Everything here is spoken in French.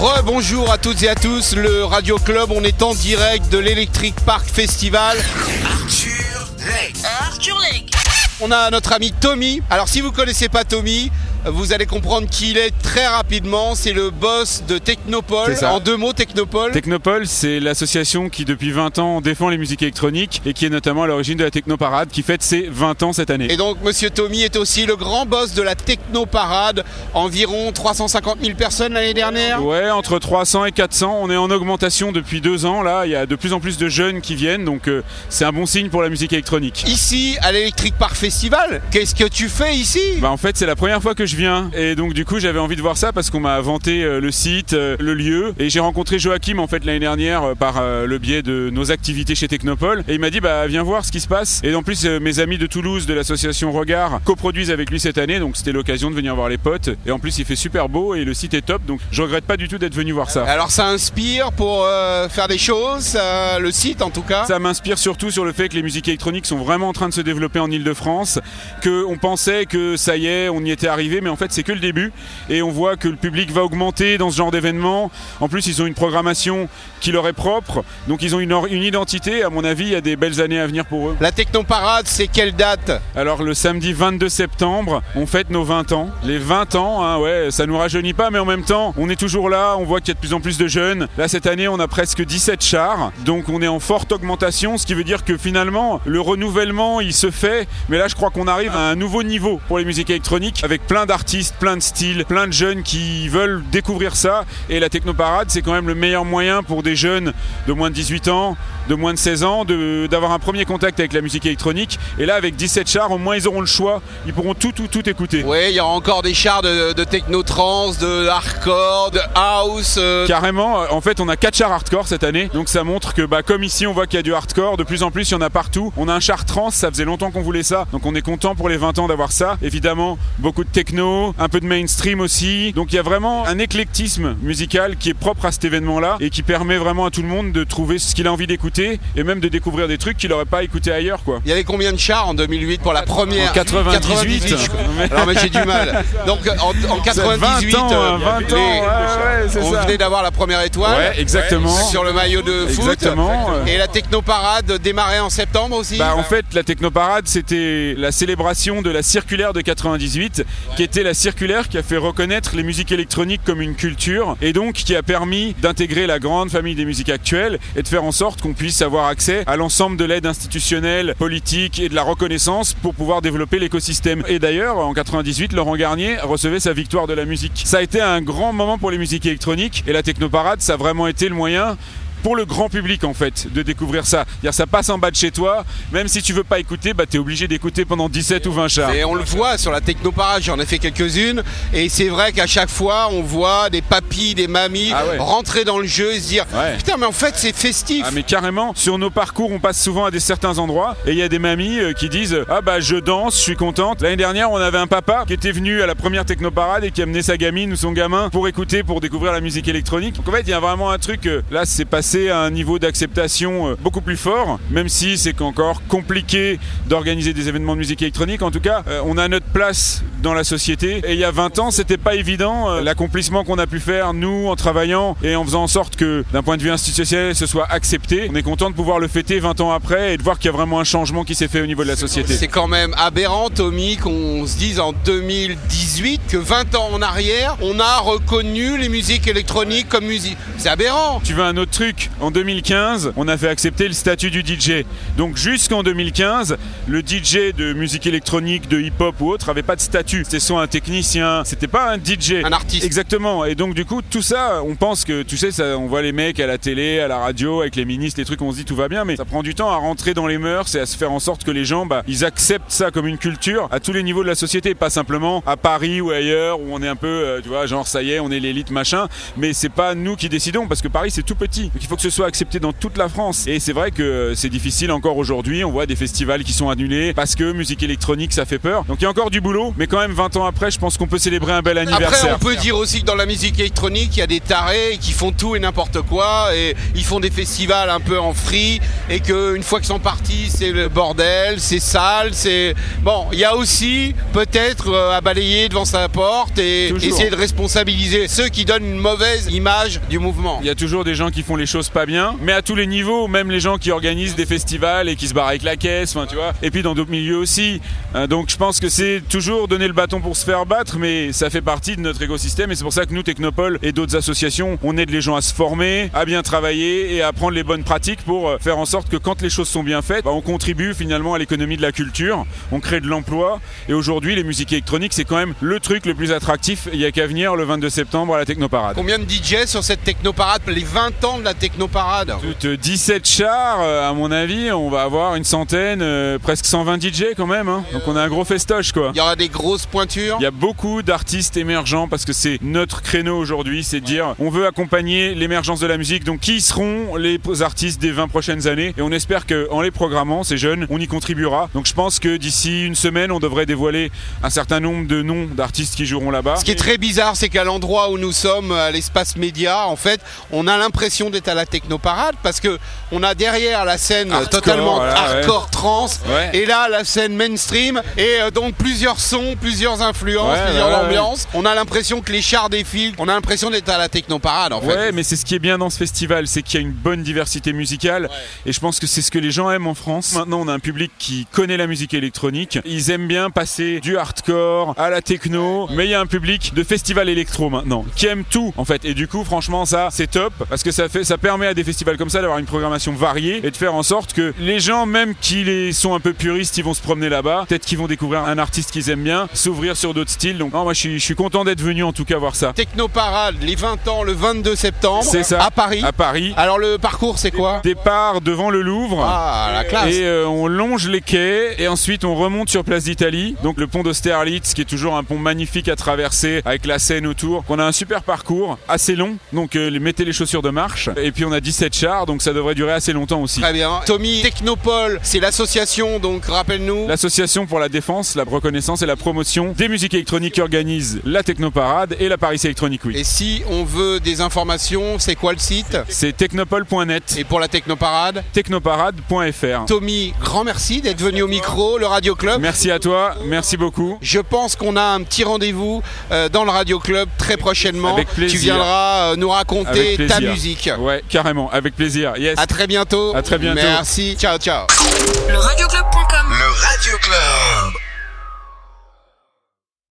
Rebonjour à toutes et à tous, le Radio Club, on est en direct de l'Electric Park Festival. On a notre ami Tommy. Alors si vous connaissez pas Tommy, vous allez comprendre qui il est très rapidement. C'est le boss de Technopole. En deux mots, Technopole. Technopole, c'est l'association qui depuis 20 ans défend les musiques électroniques et qui est notamment à l'origine de la Technoparade qui fête ses 20 ans cette année. et donc Monsieur Tommy est aussi le grand boss de la Technoparade. Environ 350 000 personnes l'année dernière. Ouais, entre 300 et 400, on est en augmentation depuis deux ans là, il y a de plus en plus de jeunes qui viennent donc euh, c'est un bon signe pour la musique électronique. Ici, à l'Electric Park Festival, qu'est-ce que tu fais ici Bah en fait c'est la première fois que je viens. Et donc du coup j'avais envie de voir ça parce qu'on m'a vanté euh, le site, euh, le lieu. Et j'ai rencontré Joachim en fait l'année dernière euh, par le biais de nos activités chez Technopole. Et il m'a dit bah viens voir ce qui se passe. Et en plus mes amis de Toulouse de l'association Regard coproduisent avec lui cette année. Donc c'était l'occasion de venir voir les potes. Et en plus il fait super beau et le site est top. Donc je regrette pas du tout d'être venu voir ça. Alors ça inspire pour euh, faire des choses, le site en tout cas. Ça m'inspire surtout sur le fait que les musiques électroniques sont vraiment en train de se développer en Ile-de-France, qu'on pensait que ça y est, on y était arrivé, mais en fait c'est que le début. Et on voit que le public va augmenter dans ce genre d'événements. En plus, ils ont une programmation qui leur est propre, donc ils ont une identité. À mon avis, il y a des belles années à venir pour eux. La Technoparade, c'est quelle date? Alors le samedi 22 septembre, on fête nos 20 ans. Les 20 ans, hein, ouais, ça nous rajeunit pas, mais en même temps, on est toujours là. On voit qu'il y a de plus en plus de jeunes. Là cette année, on a presque 17 chars, donc on est en forte augmentation, ce qui veut dire que finalement, le renouvellement, il se fait. Mais là, je crois qu'on arrive à un nouveau niveau pour les musiques électroniques, avec plein d'artistes, plein de styles, plein de jeunes qui veulent découvrir ça. Et la Technoparade, c'est quand même le meilleur moyen pour des jeunes de moins de 18 ans, de moins de 16 ans, d'avoir un premier contact avec la musique électronique. Et là, avec 17 chars, au moins ils auront le choix. Ils pourront tout, tout, tout écouter. Oui, il y aura encore des chars de, de techno-trance, de hardcore, de house. euh, Carrément, euh, en fait, on a 4 chars hardcore cette année, donc ça montre que, bah, comme ici, on voit qu'il y a du hardcore. De plus en plus, il y en a partout. On a un char trans, ça faisait longtemps qu'on voulait ça, donc on est content pour les 20 ans d'avoir ça. Évidemment, beaucoup de techno, un peu de mainstream aussi. Donc il y a vraiment un éclectisme musical qui est propre à cet événement-là et qui permet vraiment à tout le monde de trouver ce qu'il a envie d'écouter et même de découvrir des trucs qu'il n'aurait pas écouté ailleurs, quoi. Il y avait combien de chars en 2008 pour la première? En 98. je crois. Alors mais j'ai du mal. Donc en, en 98, 20 ans, euh, hein, 20 les- ans, ouais, ouais, c'est on ça. venait d'avoir la première étoile. Ouais, exactement. Sur le maillot de foot. Exactement. Et la technoparade démarrait en septembre aussi. Bah, en fait, la Technoparade, c'était la célébration de la circulaire de 98, qui était la circulaire qui a fait reconnaître les musiques électroniques comme une culture, et donc qui a permis d'intégrer la grande famille des musiques actuelles et de faire en sorte qu'on puisse avoir accès à l'ensemble de l'aide institutionnelle, politique et de la reconnaissance pour pouvoir développer l'écosystème. Et d'ailleurs, en 98, Laurent Garnier recevait sa victoire de la musique. Ça a été un grand moment pour les musiques électroniques, et la Technoparade, ça a vraiment été le moyen pour le grand public en fait de découvrir ça. C'est-à-dire, ça passe en bas de chez toi, même si tu veux pas écouter, bah t'es obligé d'écouter pendant 17 ou 20 chars. Et on le voit sur la technoparade, j'en ai fait quelques-unes. Et c'est vrai qu'à chaque fois, on voit des papis, des mamies Ah ouais. rentrer dans le jeu et se dire Ouais. Putain, mais en fait, c'est festif. Ah mais carrément, sur nos parcours on passe souvent à des certains endroits et il y a des mamies euh, qui disent ah bah je danse, je suis contente. L'année dernière on avait un papa qui était venu à la première technoparade et qui amenait sa gamine ou son gamin pour écouter, pour découvrir la musique électronique. Donc en fait il y a vraiment un truc, euh, là c'est passé à un niveau d'acceptation euh, beaucoup plus fort, même si c'est encore compliqué d'organiser des événements de musique électronique. En tout cas euh, on a notre place dans la société et il y a 20 ans c'était pas évident euh, l'accomplissement qu'on a pu faire nous en travaillant et en faisant en sorte que d'un point de vue institutionnel ce soit accepté. On est content de pouvoir le fêter 20 ans après et de voir qu'il y a vraiment un changement qui s'est fait au niveau de la société. C'est quand même aberrant, Tommy, qu'on se dise en 2018 que 20 ans en arrière, on a reconnu les musiques électroniques comme musique. C'est aberrant. Tu veux un autre truc? En 2015, on a fait accepter le statut du DJ. Donc jusqu'en 2015, le DJ de musique électronique, de hip-hop ou autre avait pas de statut. C'était soit un technicien, c'était pas un DJ. Un artiste. Exactement. Et donc du coup, tout ça, on pense que, tu sais, ça, on voit les mecs à la télé, à la radio, avec les ministres, les trucs, on se dit tout va bien, mais ça prend du temps à rentrer dans les mœurs et à se faire en sorte que les gens, bah, ils acceptent ça comme une culture à tous les niveaux de la société, pas simplement à Paris ou ailleurs où on est un peu, euh, tu vois, genre ça y est, on est l'élite machin, mais c'est pas nous qui décidons parce que Paris c'est tout petit. Donc il faut que ce soit accepté dans toute la France. Et c'est vrai que euh, c'est difficile encore aujourd'hui. On voit des festivals qui sont annulés parce que musique électronique ça fait peur. Donc il y a encore du boulot, mais quand quand même 20 ans après, je pense qu'on peut célébrer un bel Après, anniversaire. on peut dire aussi que dans la musique électronique, il y a des tarés qui font tout et n'importe quoi et ils font des festivals un peu en free et qu'une fois qu'ils sont partis, c'est le bordel, c'est sale, c'est bon. Il y a aussi peut-être euh, à balayer devant sa porte et Toujours. essayer de responsabiliser ceux qui donnent une mauvaise image du mouvement. Il y a toujours des gens qui font les choses pas bien, mais à tous les niveaux, même les gens qui organisent des festivals et qui se barrent avec la caisse, enfin tu vois. Et puis dans d'autres milieux aussi. Euh, donc je pense que c'est toujours donner le bâton pour se faire battre, mais ça fait partie de notre écosystème et c'est pour ça que nous, Technopole et d'autres associations, on aide les gens à se former, à bien travailler et à apprendre les bonnes pratiques pour euh, faire en sorte que quand les choses sont bien faites, bah, on contribue finalement à l'économie de la culture, on crée de l'emploi et aujourd'hui les musiques électroniques c'est quand même le truc le plus attractif. Il y a qu'à venir le 22 septembre à la Technoparade. Combien de DJ sur cette technoparade? Les 20 ans de la technoparade Toutes 17 chars, euh, à mon avis, on va avoir une centaine, euh, presque 120 DJ quand même. hein. Donc on a un gros festoche quoi. Il y aura des grosses pointures. Il y a beaucoup d'artistes émergents parce que c'est notre créneau aujourd'hui, c'est de dire on veut accompagner l'émergence de la musique. Donc qui seront les artistes des 20 prochaines années? Et on espère qu'en les programmant, ces jeunes, on y contribuera. Donc je pense que d'ici une semaine, on devrait dévoiler un certain nombre de noms d'artistes qui joueront là-bas. Ce qui est très bizarre, c'est qu'à l'endroit où nous sommes, à l'espace média, en fait, on a l'impression d'être à la technoparade parce que on a derrière la scène Hardcore, totalement voilà, ouais. hardcore trance Ouais. et là la scène mainstream et euh, donc plusieurs sons, plusieurs influences, Ouais, plusieurs ouais, ouais. ambiances. On a l'impression que les chars défilent, on a l'impression d'être à la technoparade en fait. Ouais, mais c'est ce qui est bien dans ce festival, c'est qu'il y a une bonne diversité musicale. Et je pense que c'est ce que les gens aiment en France. Maintenant, on a un public qui connaît la musique électronique. Ils aiment bien passer du hardcore à la techno. Mais il y a un public de festival électro maintenant qui aime tout, en fait. Et du coup, franchement, ça, c'est top parce que ça fait, ça permet à des festivals comme ça d'avoir une programmation variée et de faire en sorte que les gens, même qui les sont un peu puristes, ils vont se promener là-bas. Peut-être qu'ils vont découvrir un artiste qu'ils aiment bien, s'ouvrir sur d'autres styles. Donc, non, moi, je suis, je suis content d'être venu en tout cas voir ça. Technoparade, les 20 ans, le 22 septembre, C'est ça. à Paris. À Paris. Alors le parcours, c'est quoi? Départ devant le Louvre. Ah, la classe. Et euh, on longe les quais et ensuite on remonte sur Place d'Italie. Donc le pont d'Austerlitz qui est toujours un pont magnifique à traverser avec la Seine autour. On a un super parcours assez long. Donc euh, mettez les chaussures de marche. Et puis on a 17 chars donc ça devrait durer assez longtemps aussi. Très bien. Tommy, Technopole, c'est l'association, donc rappelle-nous. L'association pour la défense, la reconnaissance et la promotion des musiques électroniques qui organise la Technoparade et la Paris Electronic Week. Et si on veut des informations, c'est quoi le site? C'est technopole.net, Et pour la Technoparade? Technoparade.fr. Tommy, grand merci d'être venu au micro, le Radio Club. Merci à toi, merci beaucoup. Je pense qu'on a un petit rendez-vous euh, dans le Radio Club très prochainement. Avec plaisir. Tu viendras euh, nous raconter ta musique. Ouais, carrément, avec plaisir. Yes. À très bientôt. À très bientôt. Merci. Ciao, ciao. Le Radio Club